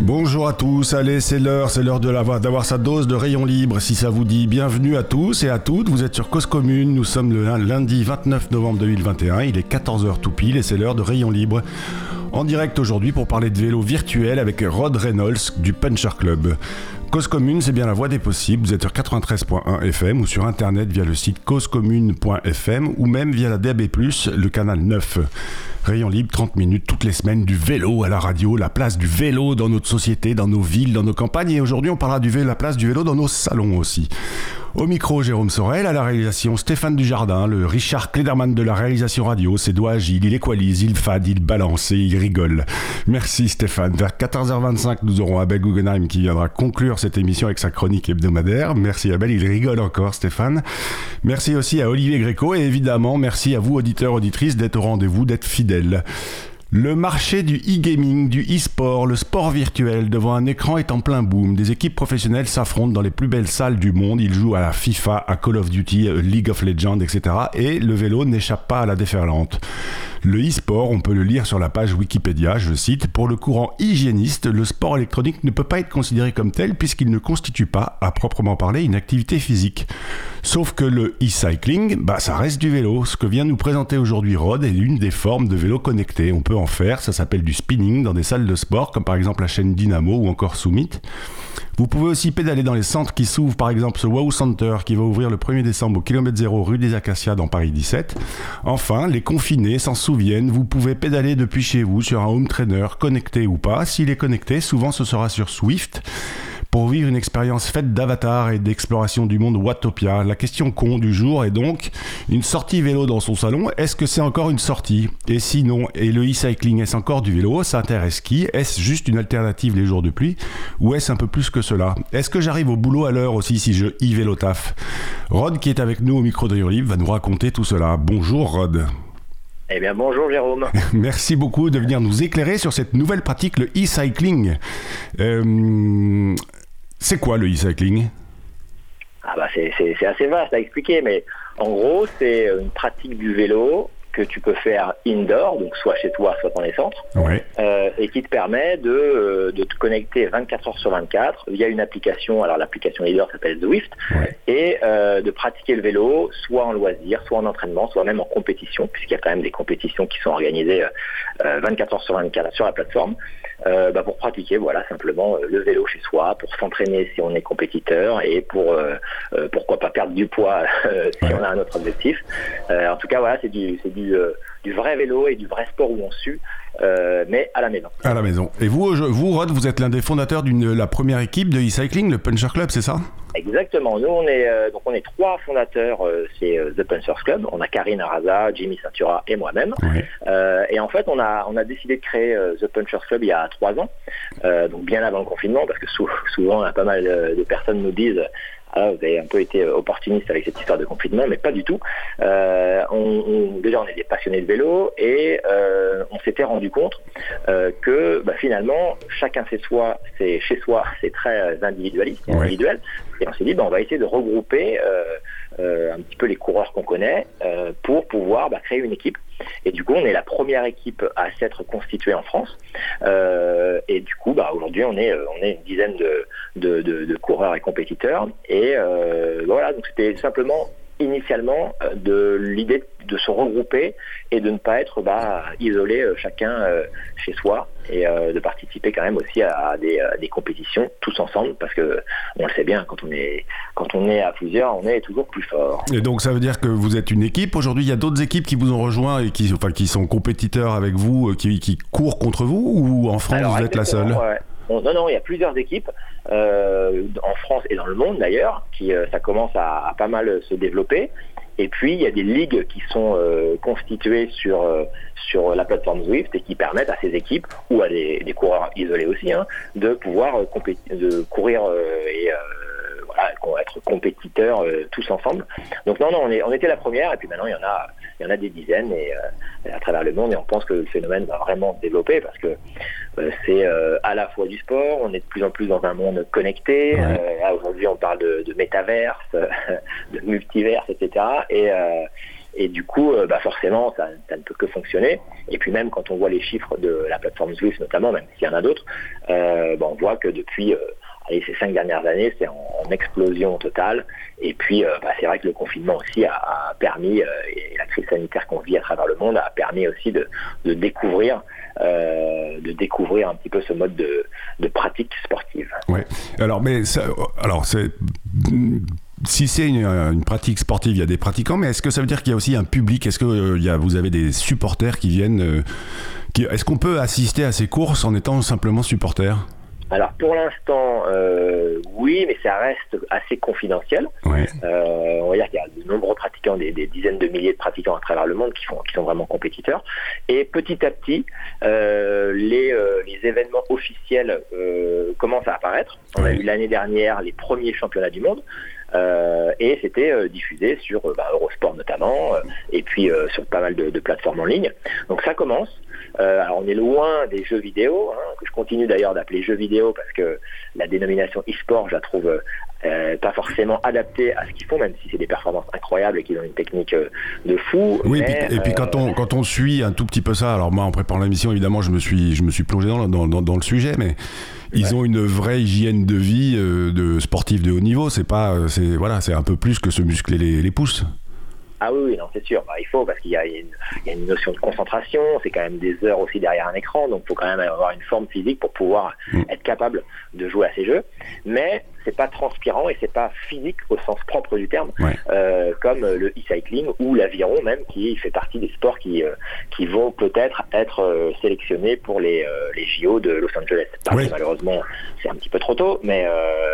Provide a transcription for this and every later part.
Bonjour à tous, allez c'est l'heure, c'est l'heure d'avoir sa dose de rayon libre si ça vous dit. Bienvenue à tous et à toutes, vous êtes sur Cause Commune, nous sommes le lundi 29 novembre 2021, il est 14h tout pile et c'est l'heure de rayon libre. En direct aujourd'hui pour parler de vélo virtuel avec Rod Reynolds du Puncher Club. Cause Commune, c'est bien la voie des possibles. Vous êtes sur 93.1 FM ou sur internet via le site causecommune.fm ou même via la DAB+, le canal 9. Rayon libre, 30 minutes toutes les semaines, du vélo à la radio, la place du vélo dans notre société, dans nos villes, dans nos campagnes. Et aujourd'hui, on parlera du vélo, la place du vélo dans nos salons aussi. Au micro, Jérôme Sorel, à la réalisation, Stéphane Dujardin, le Richard Klederman de la réalisation radio. Ses doigts agiles, il équalise, il fade, il balance et il rigole. Merci Stéphane. Vers 14h25, nous aurons Abel Guggenheim qui viendra conclure cette émission avec sa chronique hebdomadaire. Merci Abel, il rigole encore Stéphane. Merci aussi à Olivier Gréco et évidemment merci à vous auditeurs, auditrices d'être au rendez-vous, d'être fidèles. Le marché du e-gaming, du e-sport, le sport virtuel devant un écran est en plein boom. Des équipes professionnelles s'affrontent dans les plus belles salles du monde. Ils jouent à la FIFA, à Call of Duty, League of Legends, etc. Et le vélo n'échappe pas à la déferlante. Le e-sport, on peut le lire sur la page Wikipédia, je cite, pour le courant hygiéniste, le sport électronique ne peut pas être considéré comme tel puisqu'il ne constitue pas, à proprement parler, une activité physique. Sauf que le e-cycling, bah, ça reste du vélo. Ce que vient nous présenter aujourd'hui Rod est l'une des formes de vélo connecté. On peut faire, ça s'appelle du spinning dans des salles de sport, comme par exemple la chaîne Dynamo ou encore Summit. Vous pouvez aussi pédaler dans les centres qui s'ouvrent, par exemple ce Wow Center qui va ouvrir le 1er décembre au kilomètre 0 rue des Acacias dans Paris 17. Enfin, les confinés s'en souviennent, vous pouvez pédaler depuis chez vous sur un home trainer, connecté ou pas. S'il est connecté, souvent ce sera sur Swift pour vivre une expérience faite d'avatar et d'exploration du monde Watopia. La question con du jour est donc une sortie vélo dans son salon, est-ce que c'est encore une sortie? Et sinon, et le e-cycling, est-ce encore du vélo? Ça intéresse qui? Est-ce juste une alternative les jours de pluie? Ou est-ce un peu plus que cela? Est-ce que j'arrive au boulot à l'heure aussi si je e-vélo taf Rod, qui est avec nous au micro de Libre, va nous raconter tout cela. Bonjour Rod. Eh bien, bonjour Jérôme. Merci beaucoup de venir nous éclairer sur cette nouvelle pratique, le e-cycling. Euh, c'est quoi le e-cycling? Ah bah c'est assez vaste à expliquer, mais en gros, c'est une pratique du vélo que tu peux faire indoor, donc soit chez toi, soit dans les centres, euh, et qui te permet de, euh, de, te connecter 24 heures sur 24 via une application, alors l'application leader s'appelle Zwift, et euh, de pratiquer le vélo, soit en loisir, soit en entraînement, soit même en compétition, puisqu'il y a quand même des compétitions qui sont organisées 24 heures sur 24 sur la plateforme. Bah, pour pratiquer voilà simplement le vélo chez soi, pour s'entraîner si on est compétiteur et pour pourquoi pas perdre du poids si on a un autre objectif. en tout cas voilà c'est du du, du vrai vélo et du vrai sport où on sue, mais à la maison. À la maison. Et vous, vous Rod, vous êtes l'un des fondateurs d'une la première équipe de e-cycling, le Puncher Club, c'est ça? Exactement. Nous, on est donc on est trois fondateurs. c'est The Punchers Club. On a Karine Araza, Jimmy Satura et moi-même. et en fait, on a on a décidé de créer The Punchers Club il y a trois ans, euh, donc bien avant le confinement, parce que souvent, pas mal de personnes nous disent ah, vous avez un peu été opportuniste avec cette histoire de confinement, mais pas du tout. Euh, on, déjà, on est des passionnés de vélo et euh, on s'était rendu compte que bah, finalement, chacun chez soi, c'est chez soi, c'est très individualiste, individuel. Et on s'est dit, bah, on va essayer de regrouper un petit peu les coureurs qu'on connaît pour pouvoir bah, créer une équipe et du coup, on est la première équipe à s'être constituée en France. Euh, et du coup, bah, aujourd'hui, on est, euh, on est une dizaine de, de, coureurs et compétiteurs. Et euh, voilà, donc c'était simplement initialement de l'idée de se regrouper et de ne pas être bah, isolé euh, chacun euh, chez soi et euh, de participer quand même aussi à, des, compétitions tous ensemble parce que on le sait bien quand on est quand on est à plusieurs on est toujours plus fort. Et donc ça veut dire que vous êtes une équipe aujourd'hui il y a d'autres équipes qui vous ont rejoint et qui enfin qui sont compétiteurs avec vous qui, qui courent contre vous ou en France vous êtes la seule non, non, il y a plusieurs équipes en France et dans le monde d'ailleurs, qui ça commence à, à, pas mal se développer. Et puis, il y a des ligues qui sont euh, constituées sur, euh, sur la plateforme Zwift et qui permettent à ces équipes, ou à des, coureurs isolés aussi, hein, de pouvoir euh, de courir et voilà, être compétiteurs tous ensemble. Donc non, non, on, est, on était la première, et puis maintenant, il y en a il y en a des dizaines et, à travers le monde et on pense que le phénomène va vraiment se développer parce que c'est à la fois du sport, on est de plus en plus dans un monde connecté. aujourd'hui, on parle de, de métaverse, de multiverse, etc. Et, Et du coup, bah forcément, ça, ne peut que fonctionner. Et puis même quand on voit les chiffres de la plateforme Zwift notamment, même s'il y en a d'autres, bah, on voit que depuis allez, ces cinq dernières années, c'est en, explosion totale. Et puis, bah, c'est vrai que le confinement aussi a, permis, et la crise sanitaire qu'on vit à travers le monde a permis aussi de, découvrir euh, de découvrir un petit peu ce mode de, pratique sportive. Ouais. Alors, mais alors si c'est une, pratique sportive, il y a des pratiquants, mais est-ce que ça veut dire qu'il y a aussi un public? Est-ce que euh, vous avez des supporters qui viennent euh, Est-ce qu'on peut assister à ces courses en étant simplement supporter? Alors pour l'instant, euh, oui, mais ça reste assez confidentiel. Euh, on va dire qu'il y a de nombreux pratiquants, des, dizaines de milliers de pratiquants à travers le monde qui, font, qui sont vraiment compétiteurs. Et petit à petit, euh, les, événements officiels commencent à apparaître. On a eu l'année dernière les premiers championnats du monde. et c'était diffusé sur bah, Eurosport notamment, et puis sur pas mal de, plateformes en ligne. Donc ça commence. Euh, alors on est loin des jeux vidéo, hein, que je continue d'ailleurs d'appeler jeux vidéo parce que la dénomination e-sport, je la trouve euh, pas forcément adaptée à ce qu'ils font, même si c'est des performances incroyables et qu'ils ont une technique euh, de fou. Oui, et puis, quand, on, quand on suit un tout petit peu ça, alors moi en préparant l'émission, évidemment, je me suis, je me suis plongé dans, dans, dans, le sujet, mais ils ont une vraie hygiène de vie de sportifs de haut niveau. C'est pas, c'est voilà, c'est un peu plus que se muscler les, les pouces. Ah oui, non, c'est sûr. Bah, il faut parce qu'il y, a une notion de concentration. C'est quand même des heures aussi derrière un écran, donc il faut quand même avoir une forme physique pour pouvoir mm. être capable de jouer à ces jeux. Mais c'est pas transpirant et c'est pas physique au sens propre du terme, euh, comme le e-cycling ou l'aviron même, qui fait partie des sports qui euh, qui vont peut-être être, euh, sélectionnés pour les, les JO de Los Angeles. malheureusement, c'est un petit peu trop tôt, mais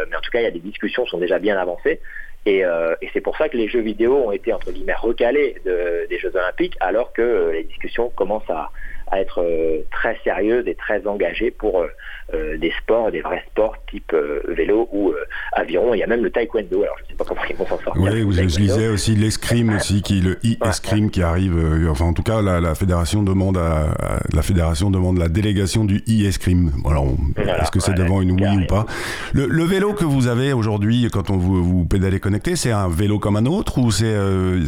mais en tout cas, il y a des discussions qui sont déjà bien avancées. Euh, et, c'est pour ça que les jeux vidéo ont été entre guillemets recalés des Jeux Olympiques, alors que les discussions commencent à, à être euh, très sérieuses et très engagées pour euh, des sports, des vrais sports type euh, vélo ou aviron. Il y a même le taekwondo. Alors je ne sais pas comment ils vont s'en sortir. Oui, vous, je lisais aussi l'escrime aussi, qui le e-escrime qui arrive. enfin, en tout cas, la, fédération demande à, la fédération demande la délégation du e-escrime. Alors, est-ce que c'est devant une oui ou pas? Le, vélo que vous avez aujourd'hui, quand on vous, vous pédalez connecté, c'est un vélo comme un autre ou c'est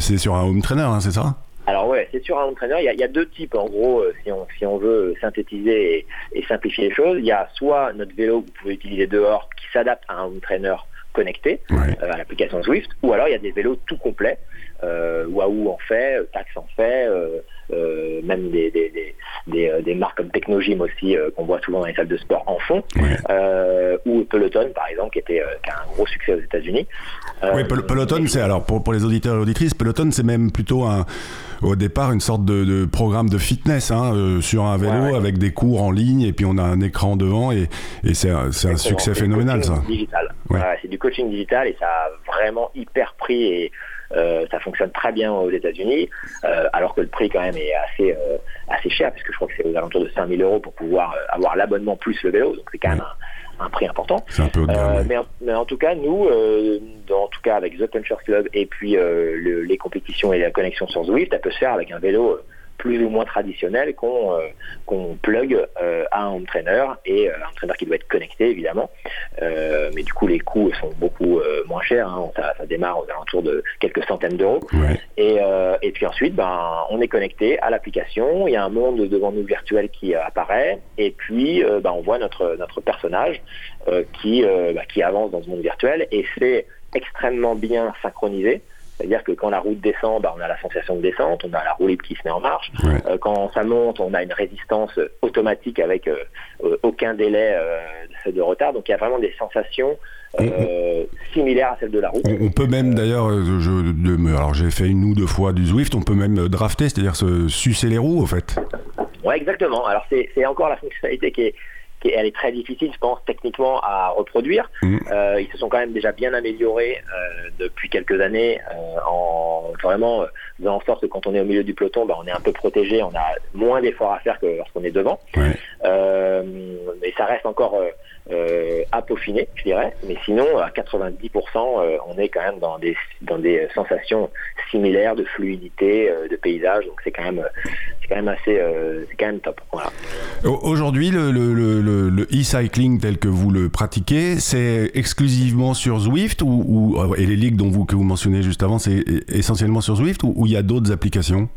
c'est sur un home trainer, hein, c'est ça? Alors ouais, c'est sur un entraîneur. Il y, a, deux types en gros, euh, si on, si on veut synthétiser et, simplifier les choses. Il y a soit notre vélo que vous pouvez utiliser dehors qui s'adapte à un entraîneur connecté euh, à l'application Swift, ou alors il y a des vélos tout complets. Euh, Wahoo en fait, Tax en fait, euh, même des, des, des, marques comme Technogym aussi qu'on voit souvent dans les salles de sport en fond, ou Peloton par exemple qui était qui a un gros succès aux États-Unis. oui, Peloton c'est alors pour, pour les auditeurs et auditrices, Peloton c'est même plutôt un au départ une sorte de, programme de fitness hein, euh, sur un vélo avec des cours en ligne et puis on a un écran devant et, c'est un, succès phénoménal ça. Digital. C'est du coaching digital et ça a vraiment hyper pris et euh, ça fonctionne très bien aux États-Unis, euh, alors que le prix quand même est assez assez cher puisque je crois que c'est aux alentours de 5000 euros pour pouvoir avoir l'abonnement plus le vélo, donc c'est quand même un un prix important. Euh, mais, en, tout cas, nous, euh, en tout cas avec The Puncher Club et puis euh, les compétitions et la connexion sur Zwift, ça peut se faire avec un vélo plus ou moins traditionnel qu'on euh, qu'on plug euh, à un entraîneur et euh, un entraîneur qui doit être connecté évidemment. mais du coup les coûts sont beaucoup moins chers. Hein. Ça, ça, démarre aux alentours de quelques centaines d'euros. Et, et puis ensuite, ben, on est connecté à l'application. Il y a un monde devant nous virtuel qui apparaît. Et puis ben, on voit notre notre personnage qui bah, qui avance dans ce monde virtuel et c'est extrêmement bien synchronisé. C'est-à-dire que quand la route descend, bah, on a la sensation de descente, on a la roue libre qui se met en marche. Euh, quand ça monte, on a une résistance automatique avec euh, euh, aucun délai de retard. Donc il y a vraiment des sensations similaires à celles de la route. On, peut même d'ailleurs, alors j'ai fait une ou deux fois du Zwift, on peut même drafter, c'est-à-dire se sucer les roues en fait. Ouais, exactement. Alors c'est encore la fonctionnalité qui est elle est très difficile, je pense, techniquement à reproduire. Mm. Euh, ils se sont quand même déjà bien améliorés euh, depuis quelques années euh, en vraiment faisant en sorte que quand on est au milieu du peloton, bah, on est un peu protégé, on a moins d'efforts à faire que lorsqu'on est devant. mais ça reste encore à peaufiner, je dirais. Mais sinon, à 90%, on est quand même dans des, dans des sensations similaires de fluidité, de paysage. Donc c'est quand même, quand même assez, c'est quand même top. Aujourd'hui, le, e-cycling tel que vous le pratiquez, c'est exclusivement sur Zwift ou, et les ligues dont que vous mentionnez juste avant, c'est essentiellement sur Zwift ou il y a d'autres applications?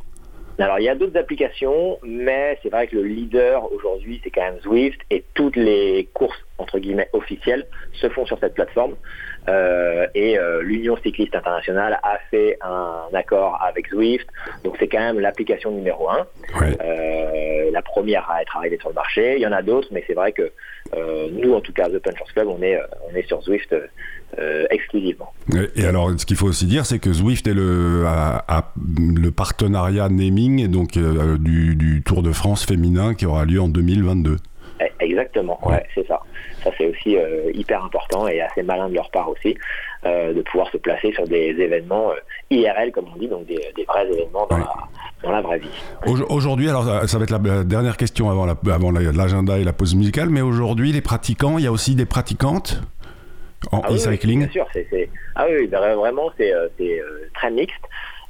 Alors, il y a d'autres applications, mais c'est vrai que le leader aujourd'hui, c'est quand même Zwift et toutes les courses, entre guillemets, officielles se font sur cette plateforme. Euh, et euh, l'Union cycliste internationale a fait un accord avec Zwift, donc c'est quand même l'application numéro un, euh, la première à être arrivée sur le marché. Il y en a d'autres, mais c'est vrai que nous, en tout cas, The Punchers Club, on est, on est sur Zwift exclusivement. Et alors, ce qu'il faut aussi dire, c'est que Zwift est le, a, le partenariat naming donc du, du Tour de France féminin qui aura lieu en 2022. Eh, exactement, ouais, c'est ça. Ça c'est aussi euh, hyper important et assez malin de leur part aussi euh, de pouvoir se placer sur des événements euh, IRL comme on dit, donc des, vrais événements dans, la, dans la vraie vie. Aujourd'hui, alors ça va être la dernière question avant l'agenda et la pause musicale, mais aujourd'hui les pratiquants, il y a aussi des pratiquantes en ah e-cycling. bien sûr, c'est, ah oui, vraiment c'est, très mixte.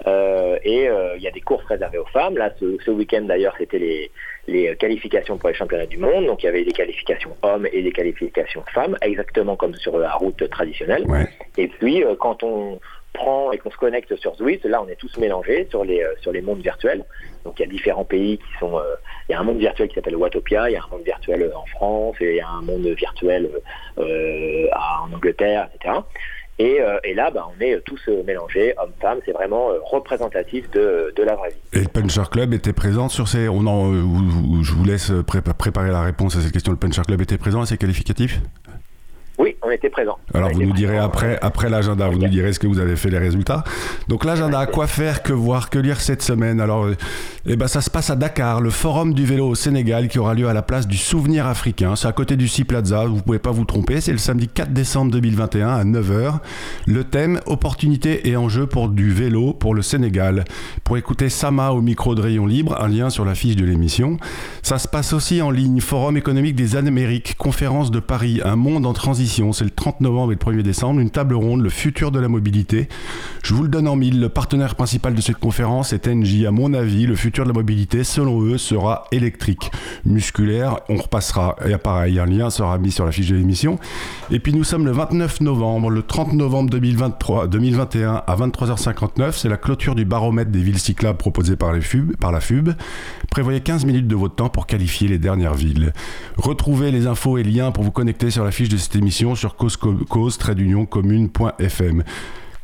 et il y a des courses réservées aux femmes. Là, ce, ce week-end d'ailleurs, c'était les, les qualifications pour les championnats du monde. Donc il y avait des qualifications hommes et des qualifications femmes, exactement comme sur la route traditionnelle. Et puis euh, quand on prend et qu'on se connecte sur Zwift, là on est tous mélangés sur les, euh, sur les mondes virtuels. Donc il y a différents pays qui sont... Euh, il y a un monde virtuel qui s'appelle Watopia, il y a un monde virtuel en France, et il y a un monde virtuel en Angleterre, etc. Euh, et, là, bah, on est tous euh, mélangés, hommes-femmes, c'est vraiment euh, représentatif de, la vraie vie. Et le Puncher Club était présent sur ces... On en, je vous laisse préparer la réponse à cette question. Le Puncher Club était présent à ces qualificatifs on était présent. Alors vous nous direz après, après l'agenda, vous nous direz ce que vous avez fait les résultats. Donc l'agenda, quoi faire, que voir, que lire cette semaine? Alors, euh, eh ben, ça se passe à Dakar, le forum du vélo au Sénégal qui aura lieu à la place du Souvenir africain. C'est à côté du Sea Plaza, vous pouvez pas vous tromper. C'est le samedi 4 décembre 2021 à 9h. Le thème, opportunité et enjeux pour du vélo pour le Sénégal. Pour écouter Sama au micro de Rayon Libre, un lien sur la fiche de l'émission. Ça se passe aussi en ligne, Forum économique des Amériques, conférence de Paris, un monde en transition c'est le 30 novembre et le 1er décembre, une table ronde, le futur de la mobilité. Je vous le donne en mille, le partenaire principal de cette conférence est NJ. À mon avis, le futur de la mobilité, selon eux, sera électrique, musculaire. On repassera, et pareil, un lien sera mis sur la fiche de l'émission. Et puis nous sommes le 29 novembre, le 30 novembre 2023, 2021 à 23h59, c'est la clôture du baromètre des villes cyclables proposé par, la FUB. Prévoyez 15 minutes de votre temps pour qualifier les dernières villes. Retrouvez les infos et liens pour vous connecter sur la fiche de cette émission cause-commune.fm.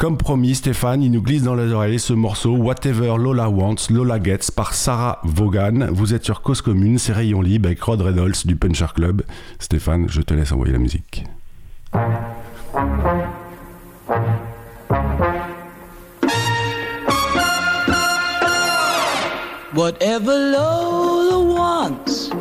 Comme promis, Stéphane, il nous glisse dans les oreilles ce morceau Whatever Lola Wants, Lola Gets par Sarah Vaughan. Vous êtes sur Cause Commune, c'est Rayon Libre avec Rod Reynolds du Puncher Club. Stéphane, je te laisse envoyer la musique. Whatever Lola wants,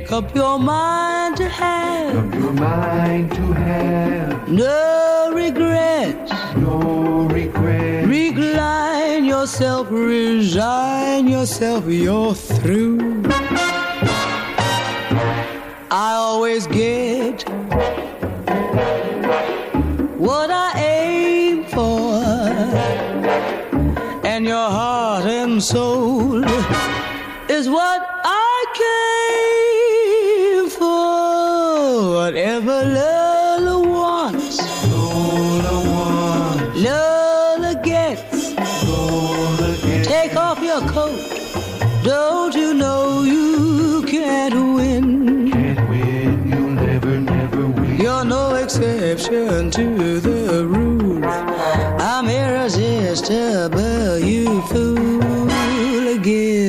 Make up your mind to have. Make up your mind to have. No regrets. No regrets. Recline yourself, resign yourself, you're through. I always get what I aim for, and your heart and soul is what exception to the rule. I'm irresistible, you fool. Give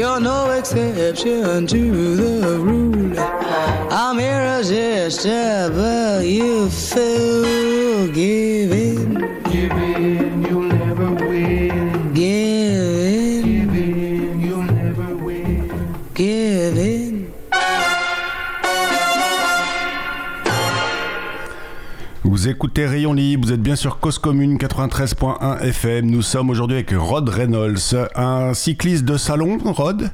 no exception to the rule. I'm irresistible, you fool. Give in, Give in, Vous écoutez Rayon Libre, vous êtes bien sur Cause Commune 93.1 FM. Nous sommes aujourd'hui avec Rod Reynolds, un cycliste de salon, Rod?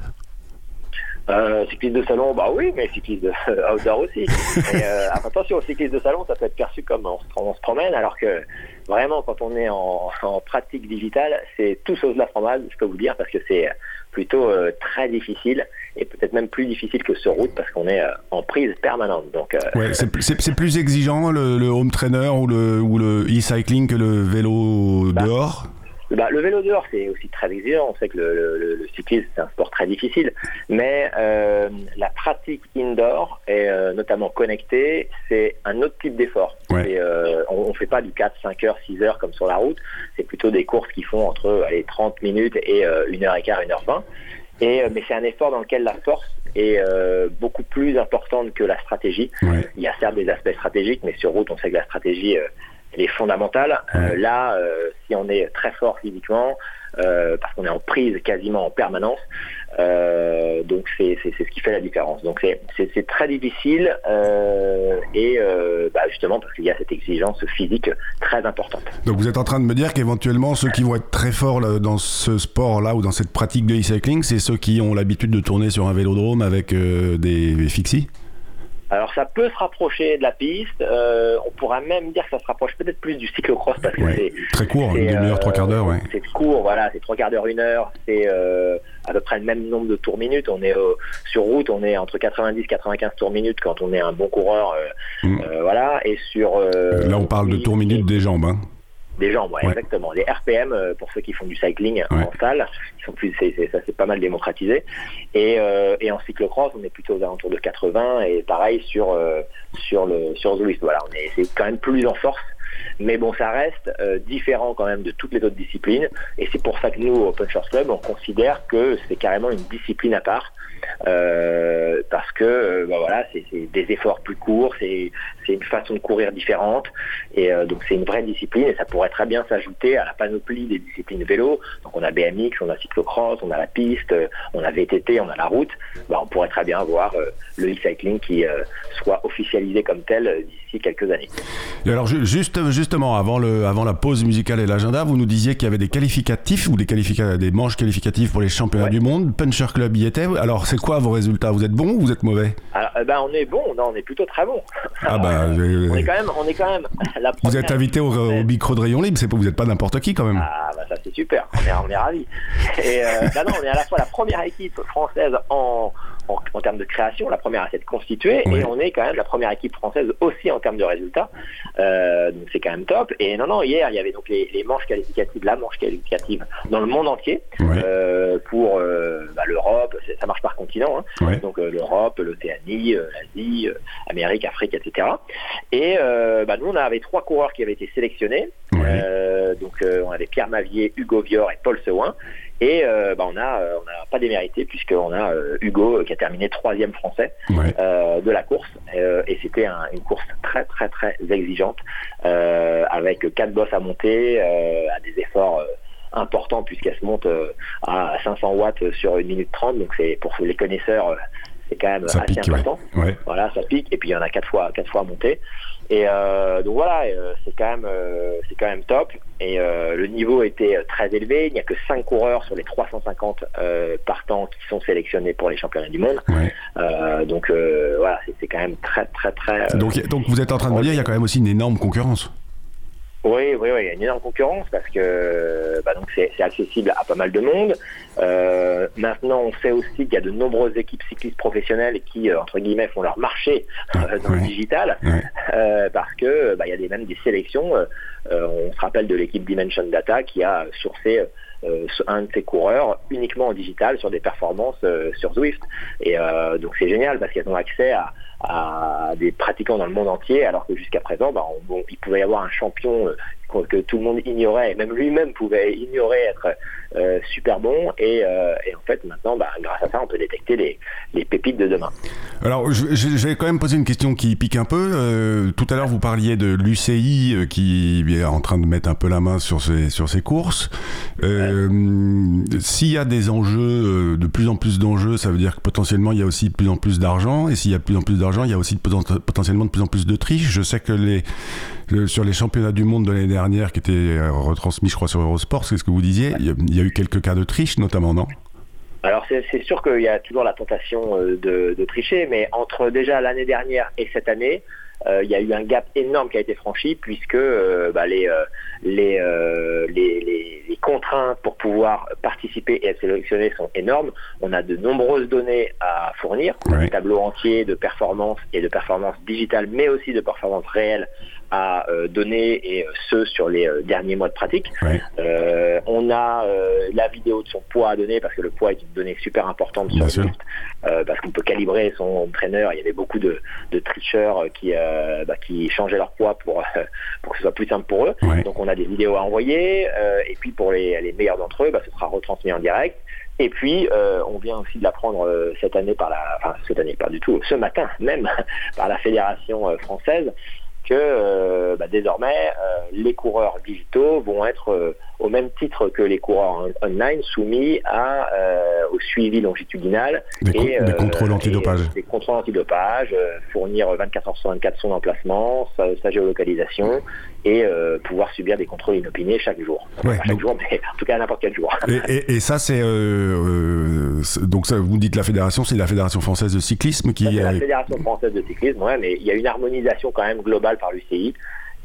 Euh, cycliste de salon, bah oui, mais cycliste de outdoor aussi. Et, euh, attention, cycliste de salon, ça peut être perçu comme on, se- on se promène, alors que vraiment, quand on est en, en pratique digitale, c'est tout sauf de la fromage, je peux vous dire, parce que c'est plutôt euh, très difficile, et peut-être même plus difficile que sur route, parce qu'on est euh, en prise permanente. Donc, euh, Ouais, c'est plus exigeant le, le home trainer ou le, ou le e-cycling que le vélo Bah, dehors? Bah, le vélo dehors, c'est aussi très exigeant. On sait que le, le- cyclisme, c'est un sport très difficile. Mais euh, la pratique indoor, et euh, notamment connectée, c'est un autre type d'effort. Ouais. Euh, on ne fait pas du 4, 5 heures, 6 heures comme sur la route. C'est plutôt des courses qui font entre allez, 30 minutes et euh, 1h15, 1h20. Et, euh, mais c'est un effort dans lequel la force est euh, beaucoup plus importante que la stratégie. Ouais. Il y a certes des aspects stratégiques, mais sur route, on sait que la stratégie, euh, elle est fondamentale. Euh, là, euh, si on est très fort physiquement, euh, parce qu'on est en prise quasiment en permanence, euh, donc c'est ce qui fait la différence. Donc c'est- très difficile euh, et euh, bah, justement parce qu'il y a cette exigence physique très importante. Donc vous êtes en train de me dire qu'éventuellement ceux qui vont être très forts dans ce sport-là ou dans cette pratique de e-cycling, c'est ceux qui ont l'habitude de tourner sur un vélodrome avec des fixies? Alors ça peut se rapprocher de la piste. euh, on pourra même dire que ça se rapproche peut-être plus du cyclocross parce que Ouais. c'est Très court, une demi-heure, euh, trois quarts d'heure, ouais. C'est court, voilà, c'est trois quarts d'heure, une heure, c'est euh, à peu près le même nombre de tours minutes. On est euh, sur route, on est entre 90 et 95 tours minutes quand on est un bon coureur, euh, Mm. euh, voilà, et sur euh, Là on parle de oui, tour minute des jambes. hein. Des jambes, ouais, Ouais. exactement. Les RPM euh, pour ceux qui font du cycling Ouais. en salle, ils sont plus, c'est, c'est- ça c'est pas mal démocratisé. Et, euh, et en cyclocross, on est plutôt aux alentours de 80 et pareil sur euh, sur le sur Zwift. Voilà, on est c'est quand même plus en force. Mais bon, ça reste euh, différent quand même de toutes les autres disciplines. Et c'est pour ça que nous, au Open Shores Club, on considère que c'est carrément une discipline à part. Euh, parce que euh, bah voilà, c'est c'est des efforts plus courts, c'est c'est une façon de courir différente. Et euh, donc c'est une vraie discipline et ça pourrait très bien s'ajouter à la panoplie des disciplines vélo. Donc on a BMX, on a cyclocross, on a la piste, euh, on a VTT, on a la route. Bah, on pourrait très bien voir euh, le e-cycling qui euh, soit officialisé comme tel d'ici quelques années. Et alors ju- juste, justement, avant, le, avant la pause musicale et l'agenda, vous nous disiez qu'il y avait des qualificatifs ou des, qualifica- des manches qualificatives pour les championnats Ouais. du monde. Puncher Club y était. Alors c'est quoi vos résultats? Vous êtes bon ou vous êtes mauvais? Alors euh, ben, on est bon, non, on est plutôt très bon. Ah bah, on est quand même, on est quand même la vous première êtes invité au, au micro de Rayon Libre, c'est pas, vous n'êtes pas n'importe qui quand même. Ah bah ça c'est super, on est, on est ravis. Et euh, bah non, on est à la fois la première équipe française en, en, en termes de création, la première à s'être constituée, et on est quand même la première équipe française aussi en termes de résultats. Euh, donc c'est quand même top. Et non, non, hier il y avait donc les, les manches qualificatives, la manche qualificative dans le monde entier euh, pour euh, bah, l'Europe, ça marche par continent, hein. Donc l'Europe, l'Océanie, l'Asie, Amérique, Afrique, etc. Et bah, nous on avait trois coureurs qui avaient été sélectionnés. Euh, donc euh, on avait Pierre Mavier, Hugo Vior et Paul Sewin. Et euh, bah, on a euh, on n'a pas démérité puisqu'on a Hugo qui a terminé troisième français Ouais. de la course. Et c'était un- une course très très très exigeante avec quatre bosses à monter, à des efforts importants puisqu'elle se monte à 500 watts sur une minute 30. Donc c'est pour les connaisseurs, c'est quand même Ça assez pique, important. Ouais. Voilà, ça pique. Et puis il y en a quatre fois, quatre fois à monter. Et euh, donc voilà, euh, c'est quand même, euh, c'est quand même top. Et euh, le niveau était très élevé. Il n'y a que 5 coureurs sur les 350 euh, partants qui sont sélectionnés pour les championnats du monde. Ouais. Donc voilà, c'est quand même très très très. Donc, donc vous êtes en train de me dire il y a quand même aussi une énorme concurrence. oui, oui, oui, il y a une énorme concurrence parce que bah, donc c'est accessible à pas mal de monde. Euh, maintenant, on sait aussi qu'il y a de nombreuses équipes cyclistes professionnelles qui, euh, entre guillemets, font leur marché euh, dans le digital Ouais. euh, parce que bah, il y a des, même des sélections. on se rappelle de l'équipe Dimension Data qui a sourcé euh, un de ses coureurs uniquement en digital sur des performances euh, sur Zwift. Et euh, donc c'est génial parce qu'elles ont accès à, à des pratiquants dans le monde entier, alors que jusqu'à présent, bah, on- bon, il pouvait y avoir un champion euh, que tout le monde ignorait, même lui-même pouvait ignorer être euh, super bon. Et, euh, et, en fait, maintenant, bah, grâce à ça, on peut détecter les, pépites de demain. Alors, je, je, vais quand même poser une question qui pique un peu. Euh, tout à l'heure, vous parliez de l'UCI qui est en train de mettre un peu la main sur ses, courses. S'il y a des enjeux, de plus en plus d'enjeux, ça veut dire que potentiellement, il y a aussi de plus en plus d'argent. Et s'il y a de plus en plus d'argent, il y a aussi potentiellement de plus en plus de triches. Je sais que les, sur les championnats du monde de l'année dernière, qui étaient retransmis, je crois, sur Eurosport, c'est ce que vous disiez, il y a eu quelques cas de triche, notamment, non? Alors c'est sûr qu'il y a toujours la tentation de, de tricher, mais entre déjà l'année dernière et cette année, euh, il y a eu un gap énorme qui a été franchi puisque euh, bah, les, euh, les, les, les, les, contraintes pour pouvoir participer et être sélectionné sont énormes. On a de nombreuses données à fournir, des tableaux entiers de performance et de performance digitale, mais aussi de performance réelle à euh, donner et euh, ce sur les euh, derniers mois de pratique. Ouais. on a la vidéo de son poids à donner parce que le poids est une donnée super importante sur le liste, parce qu'on peut calibrer son entraîneur. Il y avait beaucoup de, de tricheurs qui, bah, qui changeaient leur poids pour, pour que ce soit plus simple pour eux. Ouais. Donc on a des vidéos à envoyer et puis pour les, les meilleurs d'entre eux, bah, ce sera retransmis en direct. Et puis, euh, on vient aussi de l'apprendre euh, cette année par la, enfin cette année pas du tout, ce matin même par la fédération euh, française que euh, bah, désormais euh, les coureurs digitaux vont être euh, au même titre que les coureurs on online soumis à, au suivi longitudinal des, et des contrôles antidopage. Des contrôles antidopage, fournir 24 heures sur 24 son emplacement, sa, sa géolocalisation et pouvoir subir des contrôles inopinés chaque jour. Ouais, Enfin, chaque donc... jour, mais en tout cas à n'importe quel jour. Et, et, et ça, c'est donc ça, vous dites la fédération, c'est la fédération française de cyclisme qui. C'est la fédération française de cyclisme, ouais, mais il y a une harmonisation quand même globale par l'UCI.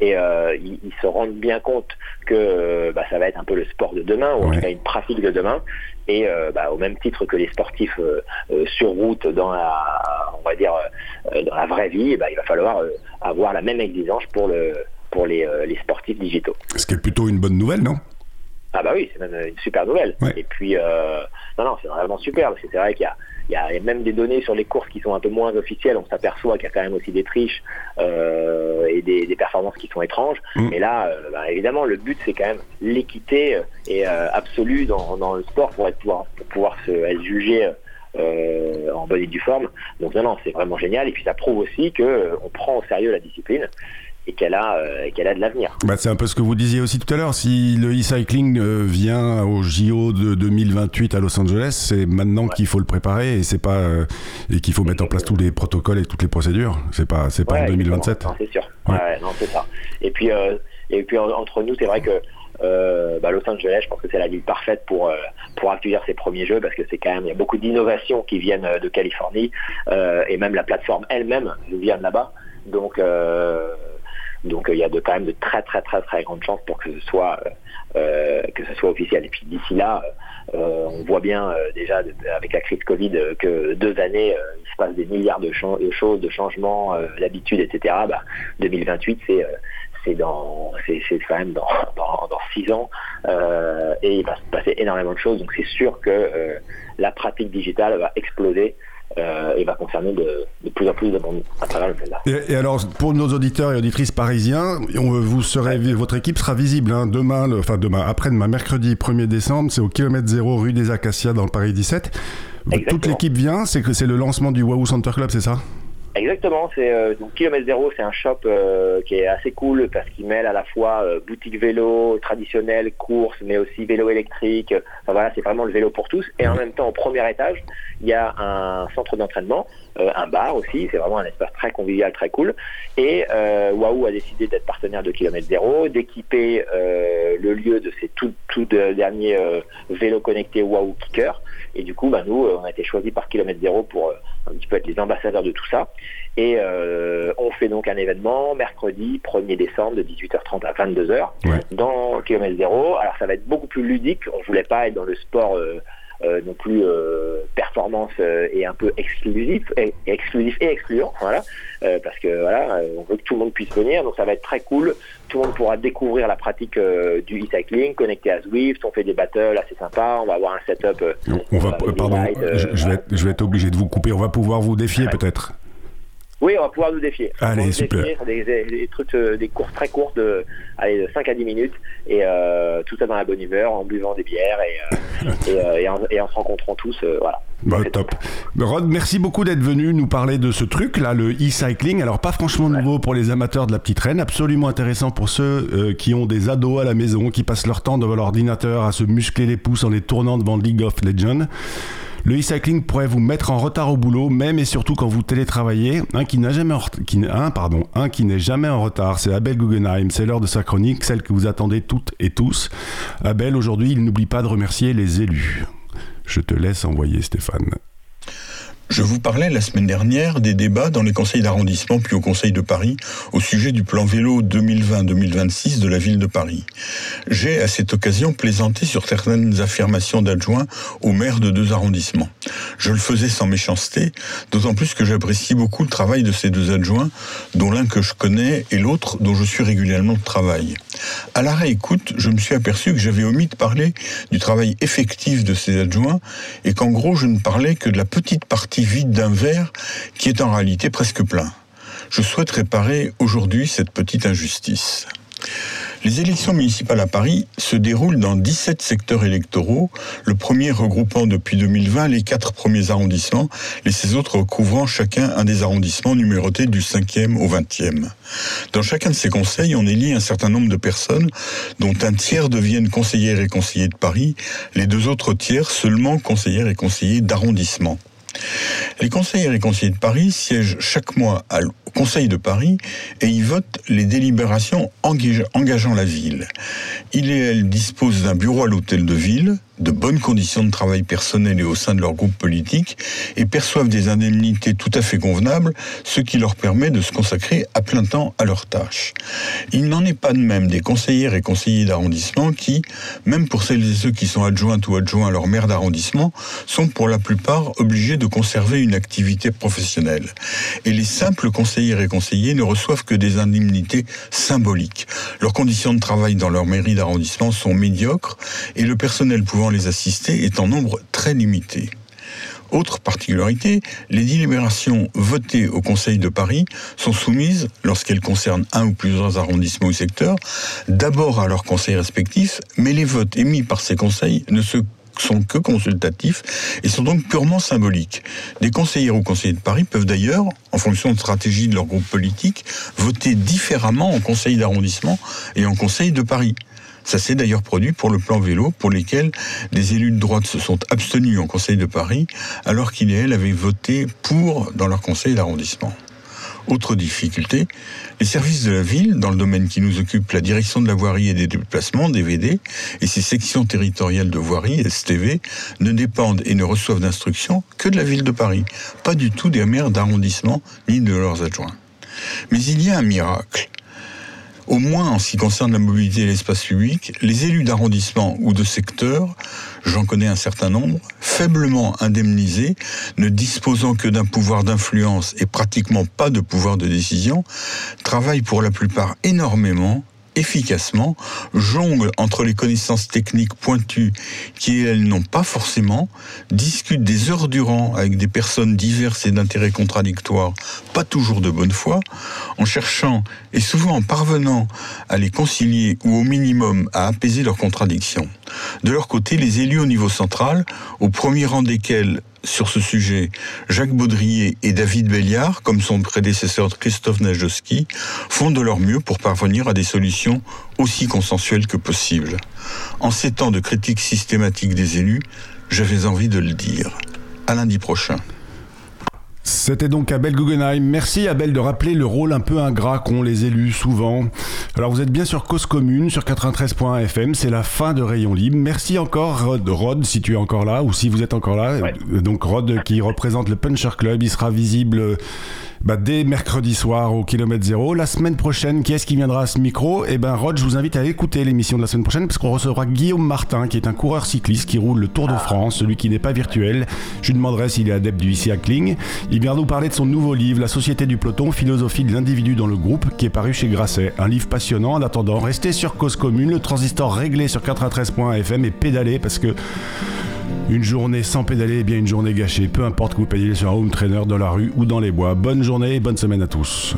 Et euh, ils, ils, se rendent bien compte que euh, bah, ça va être un peu le sport de demain, ou en tout cas une pratique de demain. Et euh, bah, au même titre que les sportifs sur route dans la, on va dire, dans la vraie vie, bah, il va falloir avoir la même exigence pour le pour les, les sportifs digitaux. Ce qui est plutôt une bonne nouvelle, non? Ah bah oui, c'est même une super nouvelle. Ouais. Et puis, euh, non, non, c'est vraiment super, parce que c'est vrai qu'il y, y a, même des données sur les courses qui sont un peu moins officielles. On s'aperçoit qu'il y a quand même aussi des triches euh, et des, des, performances qui sont étranges. Mm. Mais là, euh, bah, évidemment, le but, c'est quand même l'équité et absolue dans, dans, le sport pour, être, pouvoir, pour pouvoir se, être jugé euh, en bonne et due forme. Donc non, non, c'est vraiment génial. Et puis ça prouve aussi que euh, on prend au sérieux la discipline et qu'elle a, euh, qu'elle a de l'avenir. Bah, c'est un peu ce que vous disiez aussi tout à l'heure. Si le e-cycling euh, vient au JO de 2028 à Los Angeles, c'est maintenant ouais. qu'il faut le préparer et c'est pas euh, et qu'il faut mettre en place tous les protocoles et toutes les procédures. C'est pas c'est pas ouais, en 2027. Non, c'est sûr. Ouais. non, c'est ça. Et puis et puis entre nous, c'est vrai que euh, bah, Los Angeles, je pense que c'est la ville parfaite pour euh, pour accueillir ces premiers jeux parce que c'est quand même il y a beaucoup d'innovations qui viennent de Californie euh, et même la plateforme elle-même vient de là-bas. Donc donc il y a de quand même de très très très très grandes chances pour que ce soit euh, que ce soit officiel. Et puis d'ici là, euh, on voit bien euh, déjà avec la crise Covid que deux années, il se passe des milliards de, de choses, de changements, d'habitudes, etc. Bah, 2028, c'est c'est dans c'est quand même dans, dans, dans, six ans euh, et il va se passer énormément de choses donc c'est sûr que euh, la pratique digitale va exploser euh, et va concerner de, de, plus en plus de monde à travers le. Et, et, alors, pour nos auditeurs et auditrices parisiens, on, vous serez, votre équipe sera visible hein, demain, le, enfin demain, après-demain, mercredi 1er décembre, c'est au kilomètre zéro rue des Acacias dans le Paris 17. Exactement. Toute l'équipe vient, c'est que c'est le lancement du Wahoo Center Club, c'est ça? Exactement, c'est euh, donc Kilomètre Zéro, c'est un shop euh, qui est assez cool parce qu'il mêle à la fois euh, boutique vélo traditionnelle, course, mais aussi vélo électrique. Enfin voilà, c'est vraiment le vélo pour tous. Et en même temps, au premier étage, il y a un centre d'entraînement, euh, un bar aussi. C'est vraiment un espace très convivial, très cool. Et euh, Wahoo a décidé d'être partenaire de Kilomètre Zéro, d'équiper euh, le lieu de ces tout, tout derniers vélos connectés Wahoo Kicker. Et du coup, bah, nous, on a été choisis par Kilomètre Zéro pour un petit peu être les ambassadeurs de tout ça. Et euh, on fait donc un événement mercredi 1er décembre de 18h30 à 22h ouais. dans Kilomètre Zéro. Alors ça va être beaucoup plus ludique. On voulait pas être dans le sport euh, euh, non plus performance et un peu exclusif, et, exclusif et excluant, voilà, parce que voilà, on veut que tout le monde puisse venir. Donc ça va être très cool. Tout le monde pourra découvrir la pratique du e-cycling connecté à Zwift. On fait des battles assez sympas. On va avoir un setup. on va, pardon, je, je, vais être, je vais être obligé de vous couper. On va pouvoir vous défier ouais. peut-être. Oui, on va pouvoir nous défier. Allez, nous super. Défier, des, des, trucs, euh, des courses très courtes de, allez, de 5 à 10 minutes, et euh, tout ça dans la bonne humeur, en buvant des bières et, euh, et, euh, et, en, et, en, se rencontrant tous. voilà. Bah, top. Rod, merci beaucoup d'être venu nous parler de ce truc là, le e-cycling. Alors pas franchement nouveau pour les amateurs de la petite reine, absolument intéressant pour ceux qui ont des ados à la maison, qui passent leur temps devant l'ordinateur à se muscler les pouces en les tournant devant League of Legends. Le e-cycling pourrait vous mettre en retard au boulot, même et surtout quand vous télétravaillez. Un qui n'a jamais, n'est jamais en retard, c'est Abel Guggenheim. C'est l'heure de sa chronique, celle que vous attendez toutes et tous. Abel, aujourd'hui, il n'oublie pas de remercier les élus. Je te laisse envoyer, Stéphane. Je vous parlais la semaine dernière des débats dans les conseils d'arrondissement puis au Conseil de Paris au sujet du plan vélo 2020-2026 de la ville de Paris. J'ai à cette occasion plaisanté sur certaines affirmations d'adjoints au maire de deux arrondissements. Je le faisais sans méchanceté, d'autant plus que j'apprécie beaucoup le travail de ces deux adjoints, dont l'un que je connais et l'autre dont je suis régulièrement de travail. À la réécoute, je me suis aperçu que j'avais omis de parler du travail effectif de ces adjoints et qu'en gros je ne parlais que de la petite partie vide d'un verre qui est en réalité presque plein. Je souhaite réparer aujourd'hui cette petite injustice. Les élections municipales à Paris se déroulent dans 17 secteurs électoraux, le premier regroupant depuis 2020 les quatre premiers arrondissements, les six autres recouvrant chacun un des arrondissements numérotés du 5e au 20e. Dans chacun de ces conseils, on élit un certain nombre de personnes, dont un tiers deviennent conseillères et conseillers de Paris, les deux autres tiers seulement conseillères et conseillers d'arrondissement. Les conseillers et conseillers de Paris siègent chaque mois Conseil de Paris et y votent les délibérations engageant la ville. Ils et elles disposent d'un bureau à l'hôtel de ville, de bonnes conditions de travail personnel et au sein de leur groupe politique et perçoivent des indemnités tout à fait convenables, ce qui leur permet de se consacrer à plein temps à leurs tâches. Il n'en est pas de même des conseillères et conseillers d'arrondissement qui, même pour celles et ceux qui sont adjointes ou adjoints à leur maire d'arrondissement, sont pour la plupart obligés de conserver une activité professionnelle. Et les simples conseillères et conseillers ne reçoivent que des indemnités symboliques. Leurs conditions de travail dans leur mairie d'arrondissement sont médiocres et le personnel pouvant les assister est en nombre très limité. Autre particularité, les délibérations votées au Conseil de Paris sont soumises, lorsqu'elles concernent un ou plusieurs arrondissements ou secteurs, d'abord à leurs conseils respectifs, mais les votes émis par ces conseils ne se sont que consultatifs et sont donc purement symboliques. Des conseillers ou conseillers de Paris peuvent d'ailleurs, en fonction de stratégie de leur groupe politique, voter différemment en conseil d'arrondissement et en conseil de Paris. Ça s'est d'ailleurs produit pour le plan vélo, pour lesquels des élus de droite se sont abstenus en Conseil de Paris, alors qu'ils et avaient voté pour dans leur conseil d'arrondissement. Autre difficulté, les services de la ville, dans le domaine qui nous occupe, la direction de la voirie et des déplacements, DVD, et ses sections territoriales de voirie, STV, ne dépendent et ne reçoivent d'instructions que de la ville de Paris, pas du tout des maires d'arrondissement ni de leurs adjoints. Mais il y a un miracle au moins en ce qui concerne la mobilité et l'espace public, les élus d'arrondissement ou de secteur, j'en connais un certain nombre, faiblement indemnisés, ne disposant que d'un pouvoir d'influence et pratiquement pas de pouvoir de décision, travaillent pour la plupart énormément efficacement, jonglent entre les connaissances techniques pointues qui, elles, n'ont pas forcément, discutent des heures durant avec des personnes diverses et d'intérêts contradictoires, pas toujours de bonne foi, en cherchant et souvent en parvenant à les concilier ou au minimum à apaiser leurs contradictions. De leur côté, les élus au niveau central, au premier rang desquels sur ce sujet, Jacques Baudrier et David Béliard, comme son prédécesseur Christophe Najowski, font de leur mieux pour parvenir à des solutions aussi consensuelles que possible. En ces temps de critique systématique des élus, j'avais envie de le dire. À lundi prochain. C'était donc Abel Guggenheim. Merci Abel de rappeler le rôle un peu ingrat qu'ont les élus souvent. Alors vous êtes bien sur Cause Commune, sur 93.1 FM, c'est la fin de Rayon Libre. Merci encore Rod, Rod, si tu es encore là, ou si vous êtes encore là. Ouais. Donc Rod qui représente le Puncher Club, il sera visible bah, dès mercredi soir au kilomètre zéro. La semaine prochaine, qui est-ce qui viendra à ce micro? Eh ben Rod, je vous invite à écouter l'émission de la semaine prochaine parce qu'on recevra Guillaume Martin, qui est un coureur cycliste qui roule le Tour de France, celui qui n'est pas virtuel. Je lui demanderai s'il est adepte du cycling. Il vient nous parler de son nouveau livre, La Société du peloton, philosophie de l'individu dans le groupe, qui est paru chez Grasset. Un livre passionnant. En attendant, restez sur Cause Commune, le transistor réglé sur 93.1 FM et pédalez parce que Une journée sans pédaler est bien une journée gâchée, peu importe que vous pédaliez sur un home trainer, dans la rue ou dans les bois. Bonne journée et bonne semaine à tous.